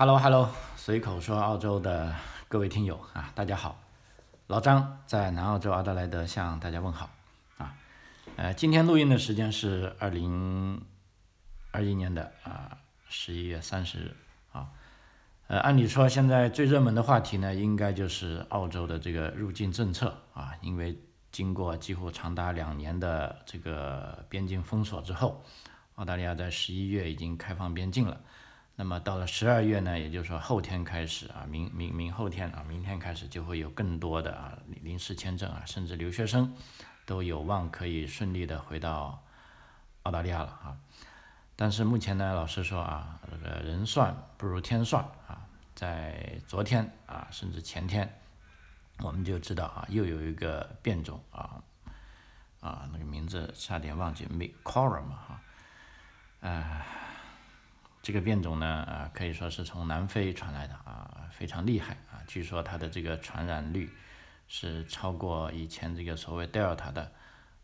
Hello，Hello，随口说澳洲的各位听友啊，大家好，老张在南澳洲阿德莱德向大家问好啊。呃，今天录音的时间是二零二一年的啊十一月三十日啊。呃，按理说现在最热门的话题呢，应该就是澳洲的这个入境政策啊，因为经过几乎长达两年的这个边境封锁之后，澳大利亚在十一月已经开放边境了。那么到了十二月呢，也就是说后天开始啊，明明明后天啊，明天开始就会有更多的啊临时签证啊，甚至留学生都有望可以顺利的回到澳大利亚了啊。但是目前呢，老实说啊，这个人算不如天算啊，在昨天啊，甚至前天，我们就知道啊，又有一个变种啊啊，那个名字差点忘记 m i c o r a 嘛哈，哎。这个变种呢，啊，可以说是从南非传来的啊，非常厉害啊。据说它的这个传染率是超过以前这个所谓 Delta 的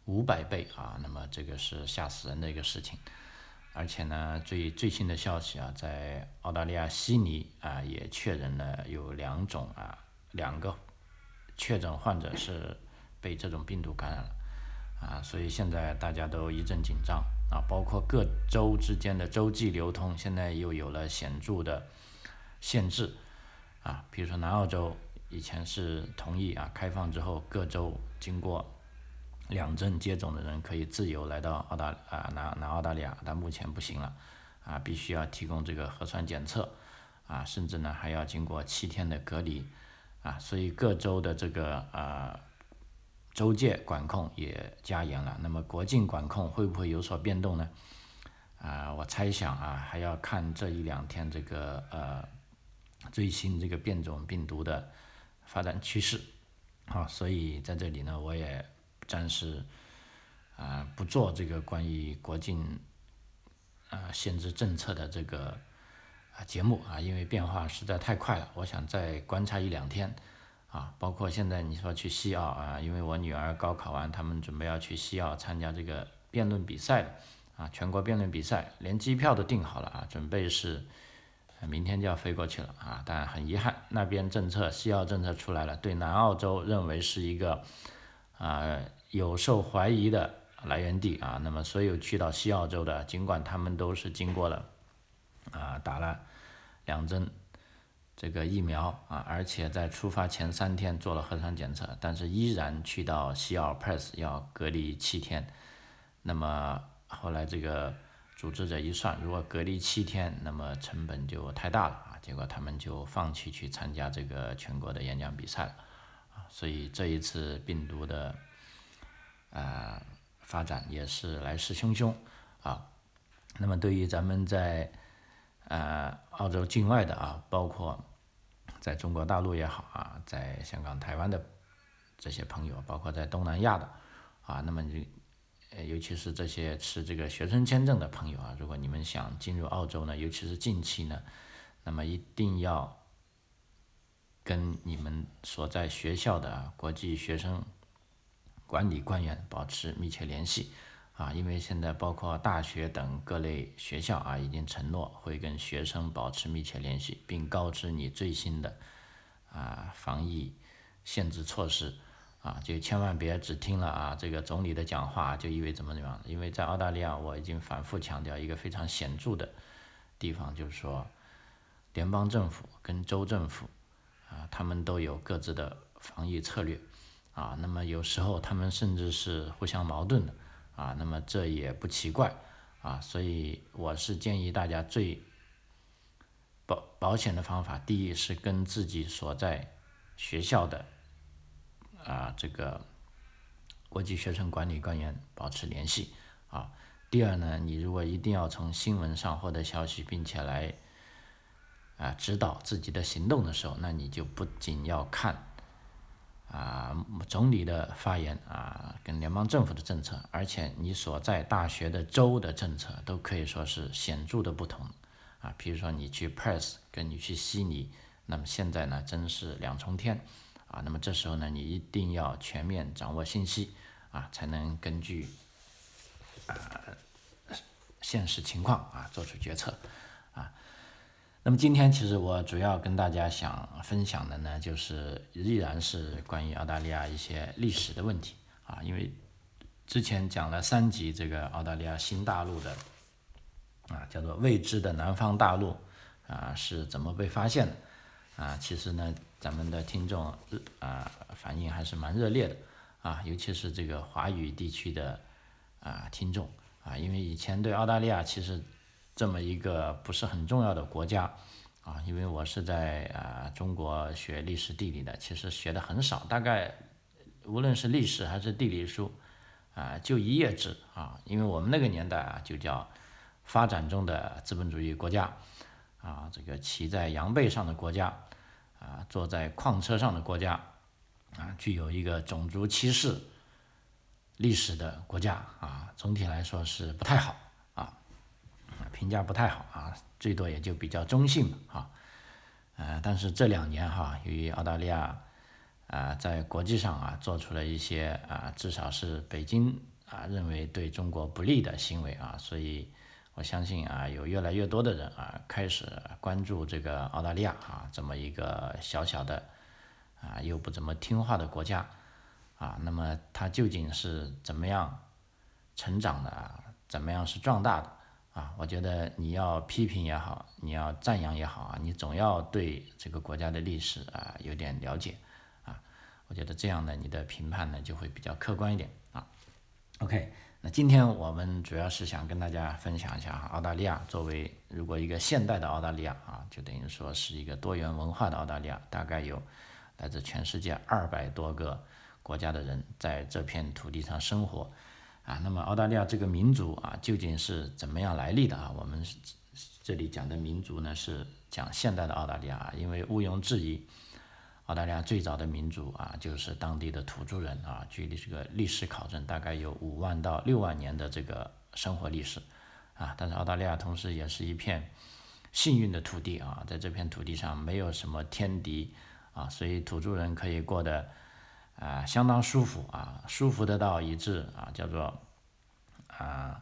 五百倍啊，那么这个是吓死人的一个事情。而且呢，最最新的消息啊，在澳大利亚悉尼啊，也确认了有两种啊，两个确诊患者是被这种病毒感染了啊，所以现在大家都一阵紧张。啊，包括各州之间的洲际流通，现在又有了显著的限制。啊，比如说南澳洲以前是同意啊，开放之后各州经过两针接种的人可以自由来到澳大啊南南澳大利亚，但目前不行了，啊，必须要提供这个核酸检测，啊，甚至呢还要经过七天的隔离，啊，所以各州的这个啊。州界管控也加严了，那么国境管控会不会有所变动呢？啊，我猜想啊，还要看这一两天这个呃最新这个变种病毒的发展趋势，啊，所以在这里呢，我也暂时啊不做这个关于国境啊限制政策的这个啊节目啊，因为变化实在太快了，我想再观察一两天。啊，包括现在你说去西澳啊，因为我女儿高考完，他们准备要去西澳参加这个辩论比赛，啊，全国辩论比赛，连机票都订好了啊，准备是明天就要飞过去了啊，但很遗憾，那边政策西澳政策出来了，对南澳洲认为是一个啊有受怀疑的来源地啊，那么所有去到西澳洲的，尽管他们都是经过了啊打了两针。这个疫苗啊，而且在出发前三天做了核酸检测，但是依然去到西奥 Press 要隔离七天。那么后来这个组织者一算，如果隔离七天，那么成本就太大了啊，结果他们就放弃去参加这个全国的演讲比赛了啊。所以这一次病毒的啊发展也是来势汹汹啊。那么对于咱们在呃，澳洲境外的啊，包括在中国大陆也好啊，在香港、台湾的这些朋友，包括在东南亚的啊，那么你，尤其是这些持这个学生签证的朋友啊，如果你们想进入澳洲呢，尤其是近期呢，那么一定要跟你们所在学校的国际学生管理官员保持密切联系。啊，因为现在包括大学等各类学校啊，已经承诺会跟学生保持密切联系，并告知你最新的啊防疫限制措施啊，就千万别只听了啊这个总理的讲话就以为怎么怎么样。因为在澳大利亚，我已经反复强调一个非常显著的地方，就是说联邦政府跟州政府啊，他们都有各自的防疫策略啊，那么有时候他们甚至是互相矛盾的。啊，那么这也不奇怪，啊，所以我是建议大家最保保险的方法，第一是跟自己所在学校的啊这个国际学生管理官员保持联系，啊，第二呢，你如果一定要从新闻上获得消息，并且来啊指导自己的行动的时候，那你就不仅要看。啊，总理的发言啊，跟联邦政府的政策，而且你所在大学的州的政策都可以说是显著的不同啊。比如说你去 Perth，跟你去悉尼，那么现在呢，真是两重天啊。那么这时候呢，你一定要全面掌握信息啊，才能根据啊现实情况啊做出决策啊。那么今天其实我主要跟大家想分享的呢，就是依然是关于澳大利亚一些历史的问题啊，因为之前讲了三集这个澳大利亚新大陆的啊，叫做未知的南方大陆啊是怎么被发现的啊，其实呢，咱们的听众啊反应还是蛮热烈的啊，尤其是这个华语地区的啊听众啊，因为以前对澳大利亚其实。这么一个不是很重要的国家，啊，因为我是在啊中国学历史地理的，其实学的很少，大概无论是历史还是地理书，啊，就一页纸啊，因为我们那个年代啊就叫发展中的资本主义国家，啊，这个骑在羊背上的国家，啊，坐在矿车上的国家，啊，具有一个种族歧视历史的国家，啊，总体来说是不太好。评价不太好啊，最多也就比较中性啊，呃，但是这两年哈，由于澳大利亚啊在国际上啊做出了一些啊，至少是北京啊认为对中国不利的行为啊，所以我相信啊，有越来越多的人啊开始关注这个澳大利亚啊这么一个小小的啊又不怎么听话的国家啊，那么它究竟是怎么样成长的，怎么样是壮大的？啊，我觉得你要批评也好，你要赞扬也好啊，你总要对这个国家的历史啊有点了解啊。我觉得这样呢，你的评判呢就会比较客观一点啊。OK，那今天我们主要是想跟大家分享一下哈，澳大利亚作为如果一个现代的澳大利亚啊，就等于说是一个多元文化的澳大利亚，大概有来自全世界二百多个国家的人在这片土地上生活。啊，那么澳大利亚这个民族啊，究竟是怎么样来历的啊？我们这里讲的民族呢，是讲现代的澳大利亚，因为毋庸置疑，澳大利亚最早的民族啊，就是当地的土著人啊。据这个历史考证，大概有五万到六万年的这个生活历史啊。但是澳大利亚同时也是一片幸运的土地啊，在这片土地上没有什么天敌啊，所以土著人可以过得。啊，相当舒服啊，舒服得到一致啊，叫做啊，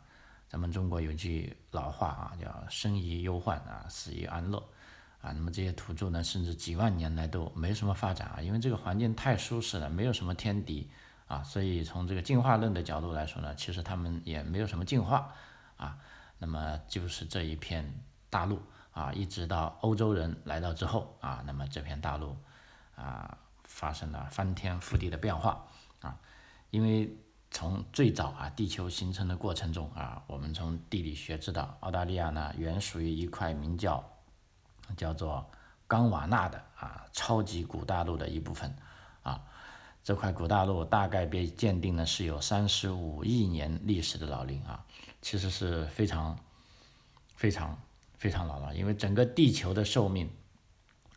咱们中国有句老话啊，叫生于忧患啊，死于安乐啊。那么这些土著呢，甚至几万年来都没什么发展啊，因为这个环境太舒适了，没有什么天敌啊，所以从这个进化论的角度来说呢，其实他们也没有什么进化啊。那么就是这一片大陆啊，一直到欧洲人来到之后啊，那么这片大陆啊。发生了翻天覆地的变化啊！因为从最早啊地球形成的过程中啊，我们从地理学知道，澳大利亚呢原属于一块名叫叫做冈瓦纳的啊超级古大陆的一部分啊。这块古大陆大概被鉴定呢是有三十五亿年历史的老龄啊，其实是非常非常非常老了，因为整个地球的寿命。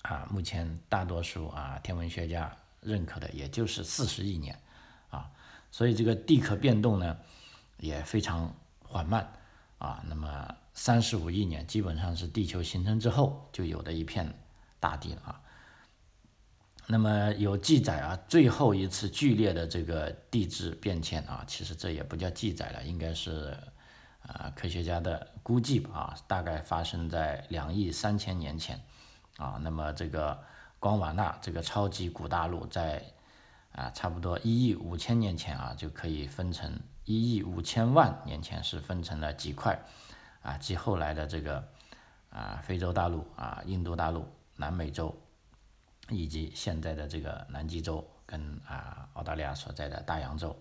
啊，目前大多数啊天文学家认可的也就是四十亿年，啊，所以这个地壳变动呢也非常缓慢，啊，那么三十五亿年基本上是地球形成之后就有的一片大地了啊。那么有记载啊，最后一次剧烈的这个地质变迁啊，其实这也不叫记载了，应该是啊科学家的估计吧，啊，大概发生在两亿三千年前。啊，那么这个冈瓦纳这个超级古大陆在啊差不多一亿五千年前啊就可以分成一亿五千万年前是分成了几块啊，即后来的这个啊非洲大陆啊印度大陆南美洲以及现在的这个南极洲跟啊澳大利亚所在的大洋洲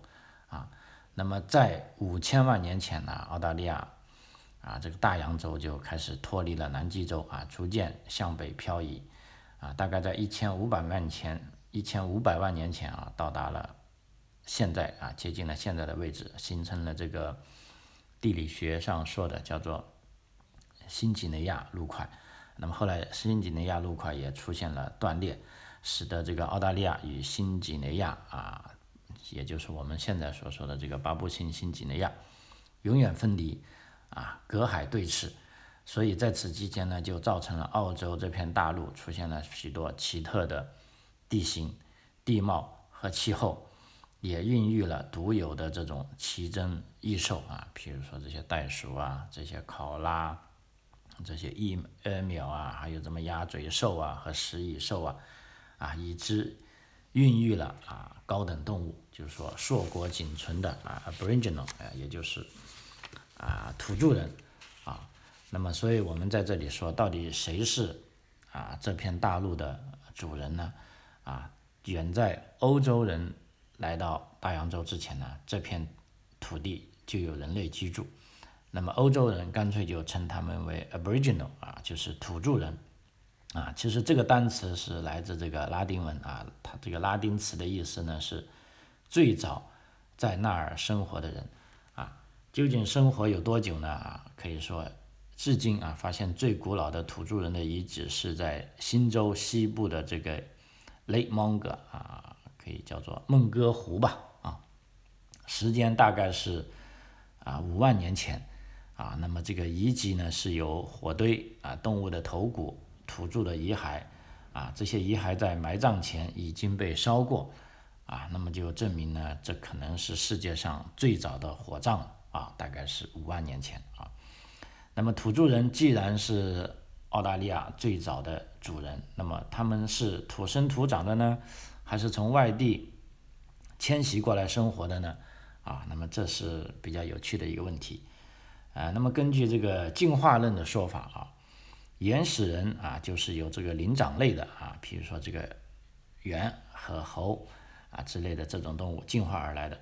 啊，那么在五千万年前呢，澳大利亚。啊，这个大洋洲就开始脱离了南极洲啊，逐渐向北漂移，啊，大概在一千五百万前，一千五百万年前啊，到达了现在啊，接近了现在的位置，形成了这个地理学上说的叫做新几内亚陆块。那么后来新几内亚陆块也出现了断裂，使得这个澳大利亚与新几内亚啊，也就是我们现在所说的这个巴布新新几内亚，永远分离。啊，隔海对峙，所以在此期间呢，就造成了澳洲这片大陆出现了许多奇特的地形、地貌和气候，也孕育了独有的这种奇珍异兽啊，比如说这些袋鼠啊，这些考拉这些翼呃鸟啊，还有什么鸭嘴兽啊和食蚁兽啊，啊，已知孕育了啊高等动物，就是说硕果仅存的啊 Aboriginal 啊，也就是啊土著人啊。那么，所以我们在这里说，到底谁是啊这片大陆的主人呢？啊，远在欧洲人来到大洋洲之前呢，这片土地就有人类居住。那么欧洲人干脆就称他们为 Aboriginal 啊，就是土著人啊。其实这个单词是来自这个拉丁文啊，它这个拉丁词的意思呢是最早在那儿生活的人。究竟生活有多久呢？啊，可以说至今啊，发现最古老的土著人的遗址是在新州西部的这个 Lake Monga 啊，可以叫做孟哥湖吧啊，时间大概是啊五万年前。啊，那么这个遗迹呢，是由火堆啊、动物的头骨、土著的遗骸啊，这些遗骸在埋葬前已经被烧过啊，那么就证明呢，这可能是世界上最早的火葬了啊，大概是五万年前啊。那么土著人既然是澳大利亚最早的主人，那么他们是土生土长的呢，还是从外地迁徙过来生活的呢？啊，那么这是比较有趣的一个问题。啊，那么根据这个进化论的说法啊，原始人啊就是由这个灵长类的啊，比如说这个猿和猴啊之类的这种动物进化而来的。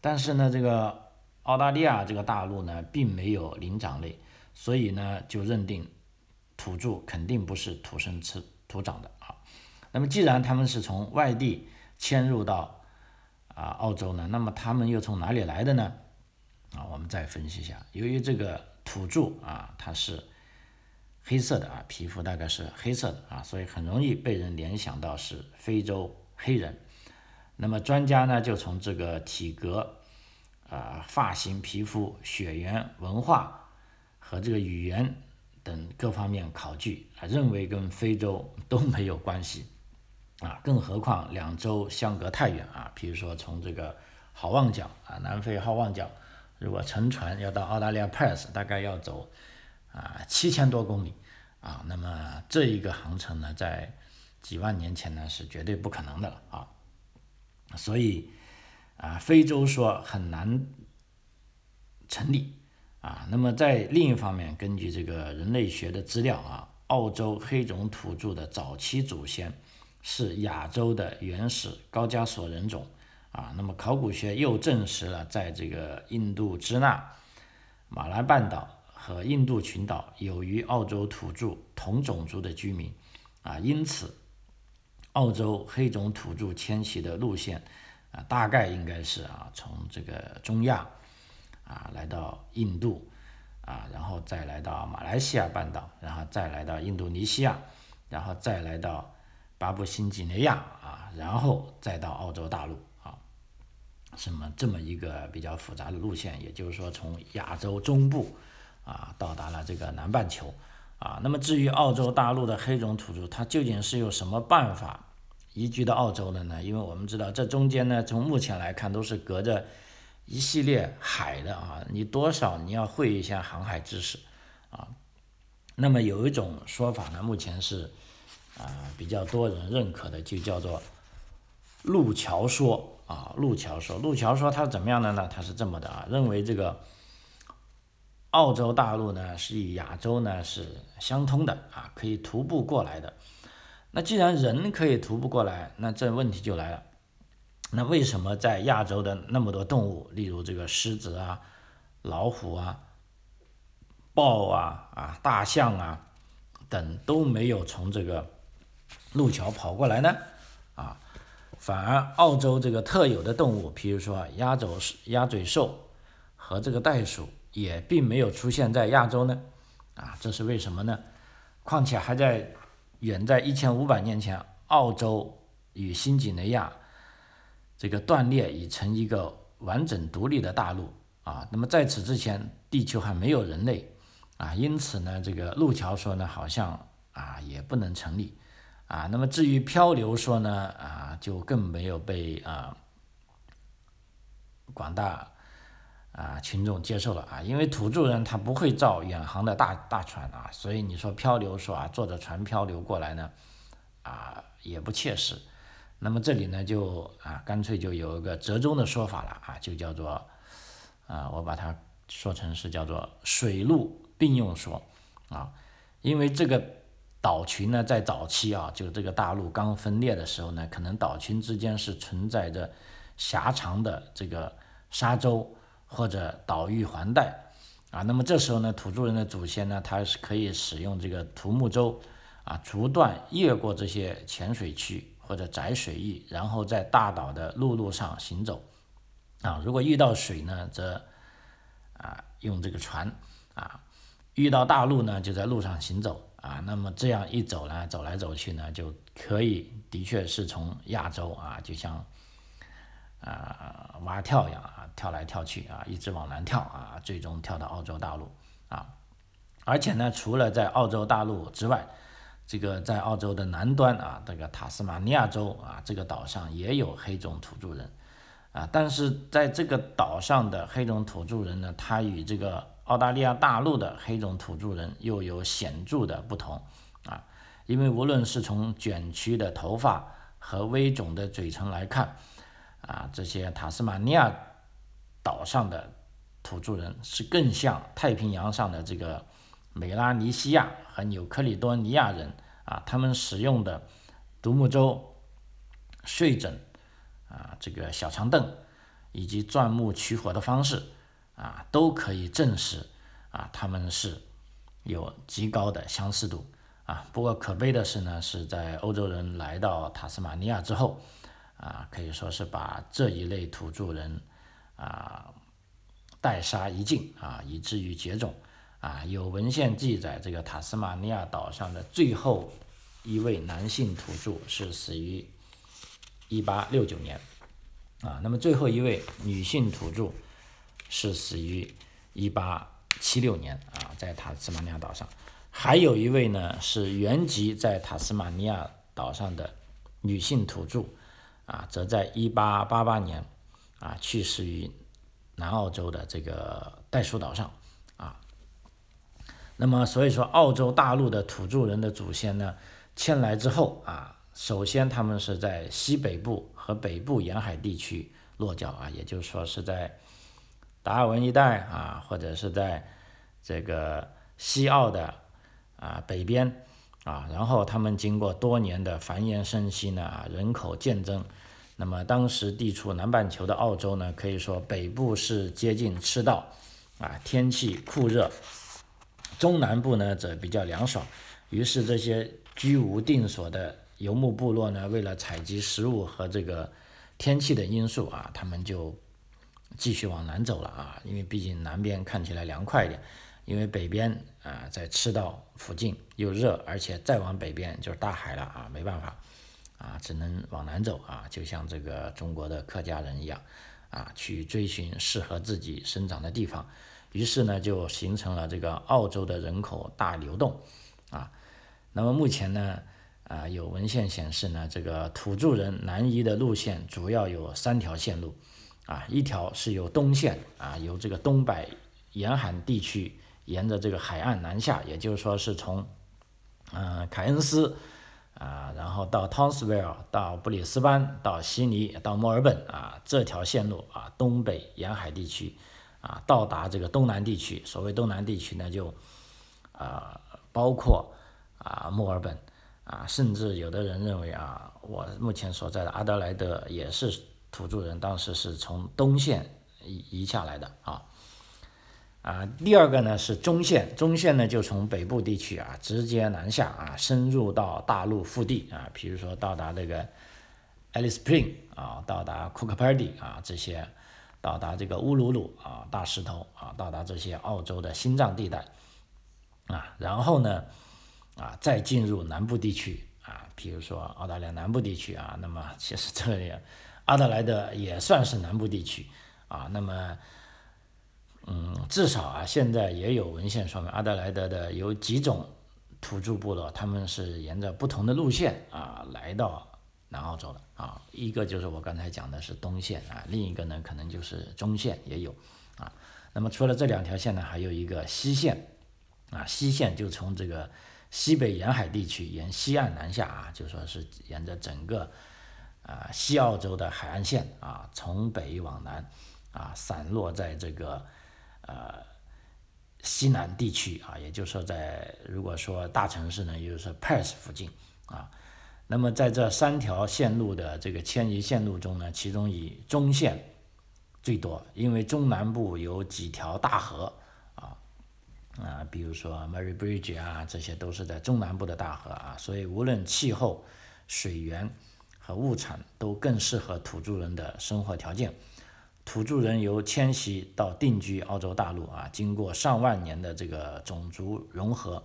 但是呢，这个澳大利亚这个大陆呢并没有灵长类，所以呢就认定土著肯定不是土生土土长的啊。那么既然他们是从外地迁入到啊澳洲呢，那么他们又从哪里来的呢？啊，我们再分析一下，由于这个土著啊，它是黑色的啊，皮肤大概是黑色的啊，所以很容易被人联想到是非洲黑人。那么专家呢，就从这个体格、啊发型、皮肤、血缘、文化和这个语言等各方面考据啊，认为跟非洲 都没有关系啊，更何况两洲相隔太远啊，比如说从这个好望角啊，南非好望角。如果乘船要到澳大利亚 Perth，大概要走啊七千多公里啊，那么这一个航程呢，在几万年前呢是绝对不可能的了啊，所以啊非洲说很难成立啊。那么在另一方面，根据这个人类学的资料啊，澳洲黑种土著的早期祖先是亚洲的原始高加索人种。啊，那么考古学又证实了，在这个印度支那、马来半岛和印度群岛有与澳洲土著同种族的居民，啊，因此，澳洲黑种土著迁徙的路线，啊，大概应该是啊，从这个中亚，啊，来到印度，啊，然后再来到马来西亚半岛，然后再来到印度尼西亚，然后再来到巴布新几内亚，啊，然后再到澳洲大陆啊。什么这么一个比较复杂的路线，也就是说从亚洲中部啊到达了这个南半球啊。那么至于澳洲大陆的黑种土著，它究竟是有什么办法移居到澳洲的呢？因为我们知道这中间呢，从目前来看都是隔着一系列海的啊，你多少你要会一下航海知识啊。那么有一种说法呢，目前是啊比较多人认可的，就叫做路桥说。啊，路桥说，路桥说他是怎么样的呢？他是这么的啊，认为这个澳洲大陆呢是与亚洲呢是相通的啊，可以徒步过来的。那既然人可以徒步过来，那这问题就来了。那为什么在亚洲的那么多动物，例如这个狮子啊、老虎啊、豹啊、啊大象啊等都没有从这个路桥跑过来呢？啊？反而，澳洲这个特有的动物，比如说鸭嘴鸭嘴兽和这个袋鼠，也并没有出现在亚洲呢。啊，这是为什么呢？况且还在远在一千五百年前，澳洲与新几内亚这个断裂已成一个完整独立的大陆啊。那么在此之前，地球还没有人类啊，因此呢，这个路桥说呢，好像啊也不能成立。啊，那么至于漂流说呢，啊，就更没有被啊广大啊群众接受了啊，因为土著人他不会造远航的大大船啊，所以你说漂流说啊坐着船漂流过来呢，啊也不切实。那么这里呢就啊干脆就有一个折中的说法了啊，就叫做啊我把它说成是叫做水陆并用说啊，因为这个。岛群呢，在早期啊，就这个大陆刚分裂的时候呢，可能岛群之间是存在着狭长的这个沙洲或者岛屿环带啊。那么这时候呢，土著人的祖先呢，他是可以使用这个独木舟啊，逐段越过这些浅水区或者窄水域，然后在大岛的陆路上行走啊。如果遇到水呢，则啊用这个船啊；遇到大陆呢，就在路上行走。啊，那么这样一走呢，走来走去呢，就可以的确是从亚洲啊，就像啊蛙跳一样啊，跳来跳去啊，一直往南跳啊，最终跳到澳洲大陆啊。而且呢，除了在澳洲大陆之外，这个在澳洲的南端啊，这个塔斯马尼亚州啊，这个岛上也有黑种土著人啊，但是在这个岛上的黑种土著人呢，他与这个澳大利亚大陆的黑种土著人又有显著的不同啊，因为无论是从卷曲的头发和微肿的嘴唇来看，啊，这些塔斯马尼亚岛上的土著人是更像太平洋上的这个美拉尼西亚和纽克里多尼亚人啊，他们使用的独木舟、睡枕啊，这个小长凳以及钻木取火的方式。啊，都可以证实啊，他们是有极高的相似度啊。不过可悲的是呢，是在欧洲人来到塔斯马尼亚之后啊，可以说是把这一类土著人啊代杀一尽啊，以至于绝种啊。有文献记载，这个塔斯马尼亚岛上的最后一位男性土著是死于一八六九年啊，那么最后一位女性土著。是死于一八七六年啊，在塔斯马尼亚岛上，还有一位呢是原籍在塔斯马尼亚岛上的女性土著啊，则在一八八八年啊去世于南澳洲的这个袋鼠岛上啊。那么所以说，澳洲大陆的土著人的祖先呢迁来之后啊，首先他们是在西北部和北部沿海地区落脚啊，也就是说是在。达尔文一带啊，或者是在这个西澳的啊北边啊，然后他们经过多年的繁衍生息呢，人口渐增。那么当时地处南半球的澳洲呢，可以说北部是接近赤道啊，天气酷热；中南部呢则比较凉爽。于是这些居无定所的游牧部落呢，为了采集食物和这个天气的因素啊，他们就。继续往南走了啊，因为毕竟南边看起来凉快一点，因为北边啊在赤道附近又热，而且再往北边就是大海了啊，没办法啊，只能往南走啊，就像这个中国的客家人一样啊，去追寻适合自己生长的地方，于是呢就形成了这个澳洲的人口大流动啊。那么目前呢啊有文献显示呢，这个土著人南移的路线主要有三条线路。啊，一条是由东线啊，由这个东北沿海地区沿着这个海岸南下，也就是说是从嗯凯恩斯啊，然后到汤斯维尔，到布里斯班，到悉尼，到墨尔本啊，这条线路啊，东北沿海地区啊，到达这个东南地区。所谓东南地区呢，就啊包括啊墨尔本啊，甚至有的人认为啊，我目前所在的阿德莱德也是。土著人当时是从东线移移下来的啊，啊，第二个呢是中线，中线呢就从北部地区啊直接南下啊，深入到大陆腹地啊，比如说到达这个 Alice Spring 啊，到达库克 d 迪啊这些，到达这个乌鲁鲁啊大石头啊，到达这些澳洲的心脏地带啊，然后呢啊再进入南部地区啊，比如说澳大利亚南部地区啊，那么其实这里。阿德莱德也算是南部地区啊，那么，嗯，至少啊，现在也有文献说明，阿德莱德的有几种土著部落，他们是沿着不同的路线啊来到南澳洲的啊。一个就是我刚才讲的是东线啊，另一个呢可能就是中线也有啊。那么除了这两条线呢，还有一个西线，啊，西线就从这个西北沿海地区沿西岸南下啊，就说是沿着整个啊西澳洲的海岸线啊，从北往南啊，散落在这个呃西南地区啊，也就是说在如果说大城市呢，也就是 Perth 附近啊。那么在这三条线路的这个迁移线路中呢，其中以中线。最多，因为中南部有几条大河啊啊，比如说 Mary Bridge 啊，这些都是在中南部的大河啊，所以无论气候、水源和物产都更适合土著人的生活条件。土著人由迁徙到定居澳洲大陆啊，经过上万年的这个种族融合，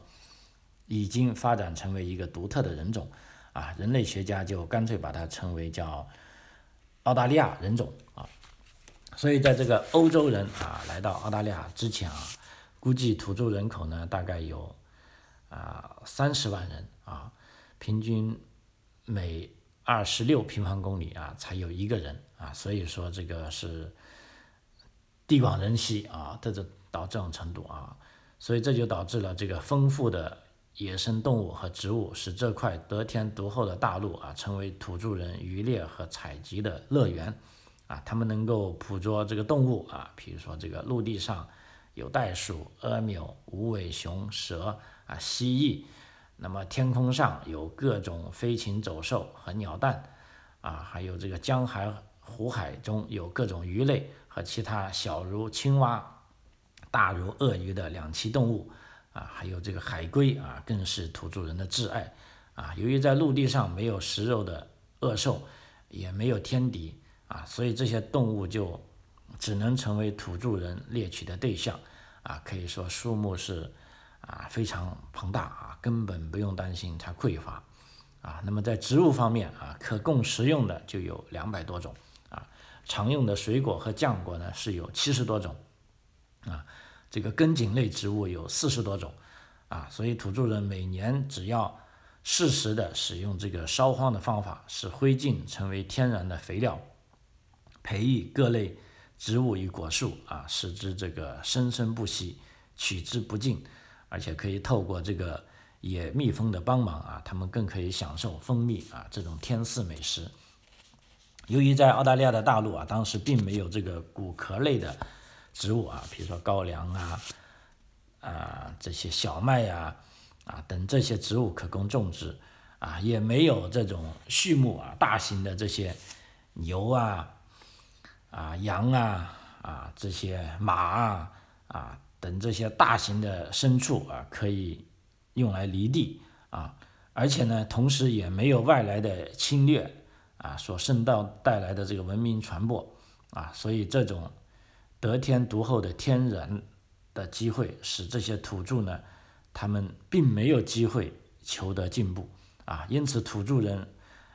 已经发展成为一个独特的人种啊，人类学家就干脆把它称为叫澳大利亚人种啊。所以，在这个欧洲人啊来到澳大利亚之前啊，估计土著人口呢大概有啊三十万人啊，平均每二十六平方公里啊才有一个人啊，所以说这个是地广人稀啊，这就到这种程度啊，所以这就导致了这个丰富的野生动物和植物，使这块得天独厚的大陆啊成为土著人渔猎和采集的乐园。啊，他们能够捕捉这个动物啊，比如说这个陆地上有袋鼠、阿缪、无尾熊、蛇啊、蜥蜴，那么天空上有各种飞禽走兽和鸟蛋啊，还有这个江海、湖海中有各种鱼类和其他小如青蛙、大如鳄鱼的两栖动物啊，还有这个海龟啊，更是土著人的挚爱啊。由于在陆地上没有食肉的恶兽，也没有天敌。啊，所以这些动物就只能成为土著人猎取的对象，啊，可以说数目是啊非常庞大啊，根本不用担心它匮乏，啊，那么在植物方面啊，可供食用的就有两百多种，常用的水果和浆果呢是有七十多种，啊，这个根茎类植物有四十多种，啊，所以土著人每年只要适时的使用这个烧荒的方法，使灰烬成为天然的肥料。培育各类植物与果树啊，使之这个生生不息，取之不尽，而且可以透过这个野蜜蜂的帮忙啊，他们更可以享受蜂蜜啊这种天赐美食。由于在澳大利亚的大陆啊，当时并没有这个谷壳类的植物啊，比如说高粱啊啊这些小麦呀啊等这些植物可供种植啊，也没有这种畜牧啊大型的这些牛啊。啊，羊啊，啊，这些马啊，啊等这些大型的牲畜啊，可以用来犁地啊，而且呢，同时也没有外来的侵略啊所渗到带来的这个文明传播啊，所以这种得天独厚的天然的机会，使这些土著呢，他们并没有机会求得进步啊，因此土著人。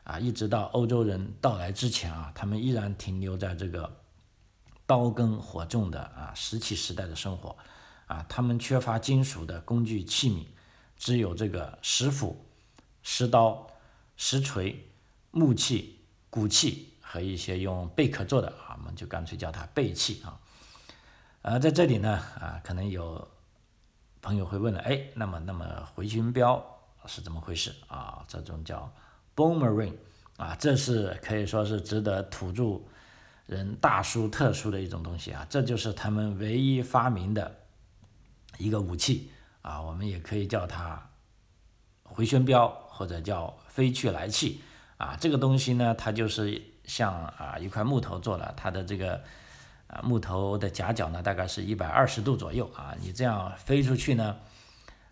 啊，一直到欧洲人到来之前啊，他们依然停留在这个刀耕火种的啊石器时代的生活，啊，他们缺乏金属的工具器皿，只有这个石斧、石刀、石锤、木器、骨器和一些用贝壳做的啊，我们就干脆叫它贝器啊。呃，在这里呢，啊，可能有朋友会问了，哎，那么那么回旋镖是怎么回事啊？这种叫。Boomerang，啊，这是可以说是值得土著人大书特书的一种东西啊，这就是他们唯一发明的一个武器啊，我们也可以叫它回旋镖或者叫飞去来器啊，这个东西呢，它就是像啊一块木头做的，它的这个啊木头的夹角呢，大概是一百二十度左右啊，你这样飞出去呢，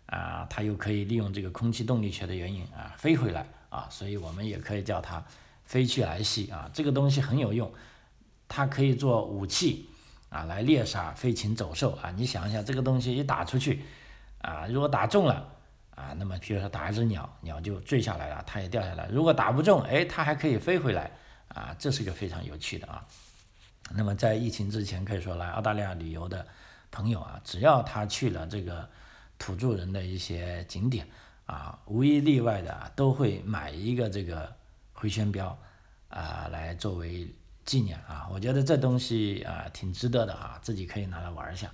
啊，它又可以利用这个空气动力学的原因啊飞回来。啊，所以我们也可以叫它飞去来兮啊，这个东西很有用，它可以做武器啊，来猎杀飞禽走兽啊。你想一下，这个东西一打出去啊，如果打中了啊，那么比如说打一只鸟，鸟就坠下来了，它也掉下来；如果打不中，哎，它还可以飞回来啊，这是个非常有趣的啊。那么在疫情之前，可以说来澳大利亚旅游的朋友啊，只要他去了这个土著人的一些景点。啊，无一例外的啊都会买一个这个回旋镖，啊，来作为纪念啊，我觉得这东西啊挺值得的啊，自己可以拿来玩一下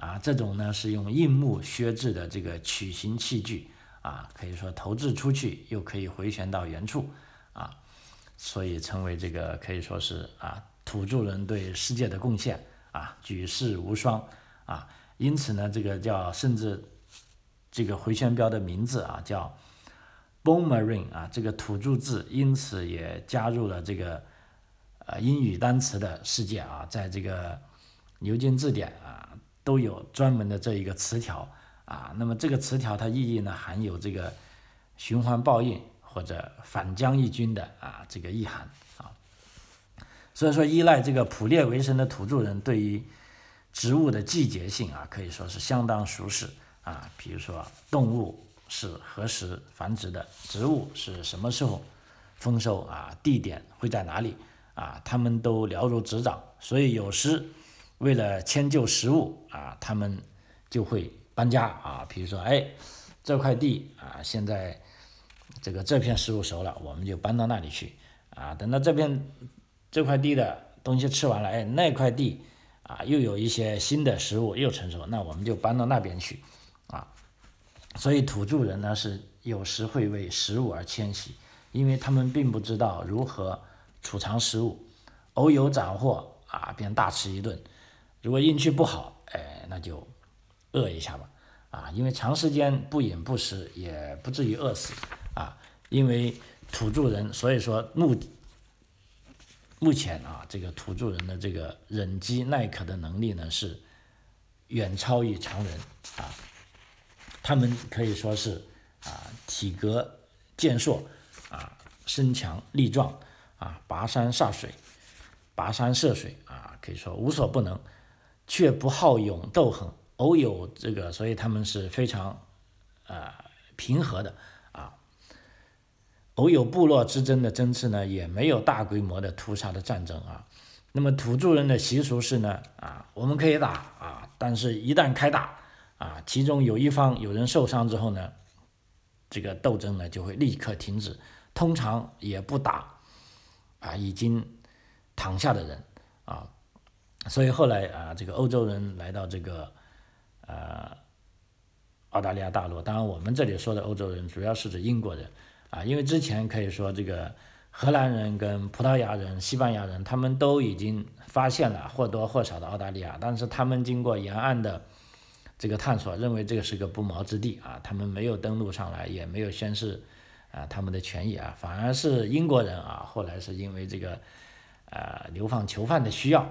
啊，这种呢是用硬木削制的这个曲形器具啊，可以说投掷出去又可以回旋到原处啊，所以成为这个可以说是啊土著人对世界的贡献啊举世无双啊，因此呢这个叫甚至这个回旋镖的名字啊叫。Bone Marine 啊，这个土著字因此也加入了这个呃英语单词的世界啊，在这个牛津字典啊都有专门的这一个词条啊。那么这个词条它意义呢含有这个循环报应或者反将一军的啊这个意涵啊。所以说，依赖这个捕猎为生的土著人对于植物的季节性啊可以说是相当熟识啊，比如说动物。是何时繁殖的植物是什么时候丰收啊？地点会在哪里啊？他们都了如指掌，所以有时为了迁就食物啊，他们就会搬家啊。比如说，哎，这块地啊，现在这个这片食物熟了，我们就搬到那里去啊。等到这片这块地的东西吃完了，哎，那块地啊又有一些新的食物又成熟，那我们就搬到那边去啊。所以土著人呢是有时会为食物而迁徙，因为他们并不知道如何储藏食物，偶有斩获啊便大吃一顿，如果运气不好，哎那就饿一下吧，啊因为长时间不饮不食也不至于饿死啊，因为土著人所以说目目前啊这个土著人的这个忍饥耐渴的能力呢是远超于常人啊。他们可以说是啊，体格健硕，啊，身强力壮，啊，跋山涉水，跋山涉水啊，可以说无所不能，却不好勇斗狠。偶有这个，所以他们是非常啊平和的啊。偶有部落之争的争执呢，也没有大规模的屠杀的战争啊。那么土著人的习俗是呢，啊，我们可以打啊，但是一旦开打。啊，其中有一方有人受伤之后呢，这个斗争呢就会立刻停止，通常也不打啊已经躺下的人啊，所以后来啊这个欧洲人来到这个呃澳大利亚大陆，当然我们这里说的欧洲人主要是指英国人啊，因为之前可以说这个荷兰人跟葡萄牙人、西班牙人他们都已经发现了或多或少的澳大利亚，但是他们经过沿岸的。这个探索认为这个是个不毛之地啊，他们没有登陆上来，也没有宣示啊他们的权益啊，反而是英国人啊，后来是因为这个呃流放囚犯的需要，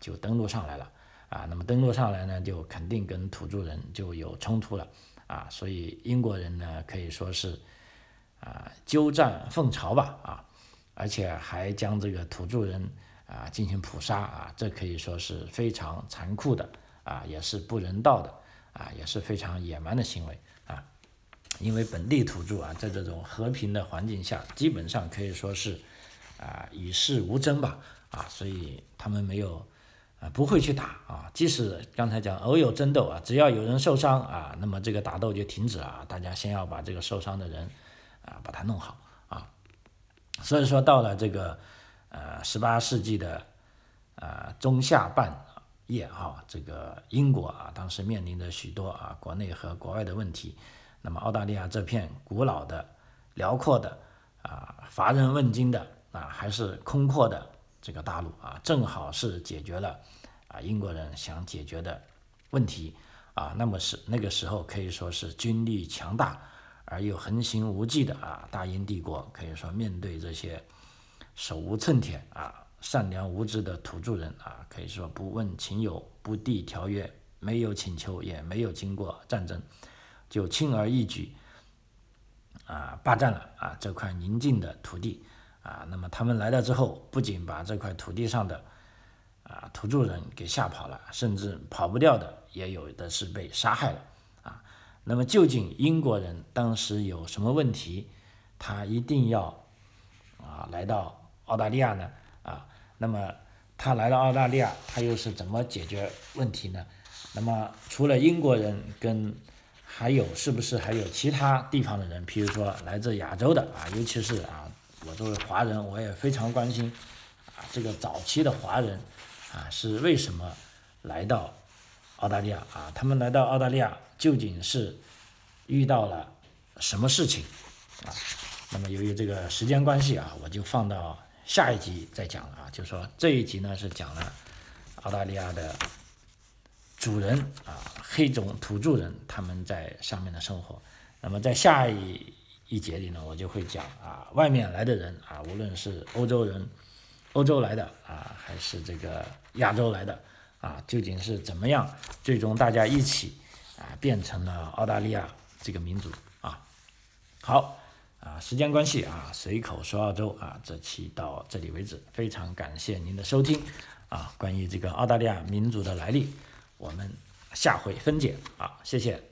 就登陆上来了啊，那么登陆上来呢，就肯定跟土著人就有冲突了啊，所以英国人呢可以说是啊鸠占凤巢吧啊，而且还将这个土著人啊进行捕杀啊，这可以说是非常残酷的啊，也是不人道的。啊，也是非常野蛮的行为啊，因为本地土著啊，在这种和平的环境下，基本上可以说是啊与世无争吧啊，所以他们没有啊不会去打啊，即使刚才讲偶有争斗啊，只要有人受伤啊，那么这个打斗就停止了，大家先要把这个受伤的人啊把他弄好啊，所以说到了这个呃十八世纪的呃中下半。叶哈，这个英国啊，当时面临着许多啊国内和国外的问题。那么澳大利亚这片古老的、辽阔的啊乏人问津的啊还是空阔的这个大陆啊，正好是解决了啊英国人想解决的问题啊。那么是那个时候可以说是军力强大而又横行无忌的啊大英帝国，可以说面对这些手无寸铁啊。善良无知的土著人啊，可以说不问情友，不缔条约，没有请求，也没有经过战争，就轻而易举啊霸占了啊这块宁静的土地啊。那么他们来了之后，不仅把这块土地上的啊土著人给吓跑了，甚至跑不掉的也有的是被杀害了啊。那么究竟英国人当时有什么问题，他一定要啊来到澳大利亚呢？啊，那么他来到澳大利亚，他又是怎么解决问题呢？那么除了英国人跟，还有是不是还有其他地方的人？譬如说来自亚洲的啊，尤其是啊，我作为华人，我也非常关心啊，这个早期的华人啊是为什么来到澳大利亚啊？他们来到澳大利亚究竟是遇到了什么事情啊？那么由于这个时间关系啊，我就放到下一集再讲了啊。就说这一集呢是讲了澳大利亚的主人啊，黑种土著人他们在上面的生活。那么在下一一节里呢，我就会讲啊，外面来的人啊，无论是欧洲人、欧洲来的啊，还是这个亚洲来的啊，究竟是怎么样，最终大家一起啊，变成了澳大利亚这个民族啊。好啊，时间关系啊，随口说澳洲啊，这期到这里为止，非常感谢您的收听啊。关于这个澳大利亚民族的来历，我们下回分解啊，谢谢。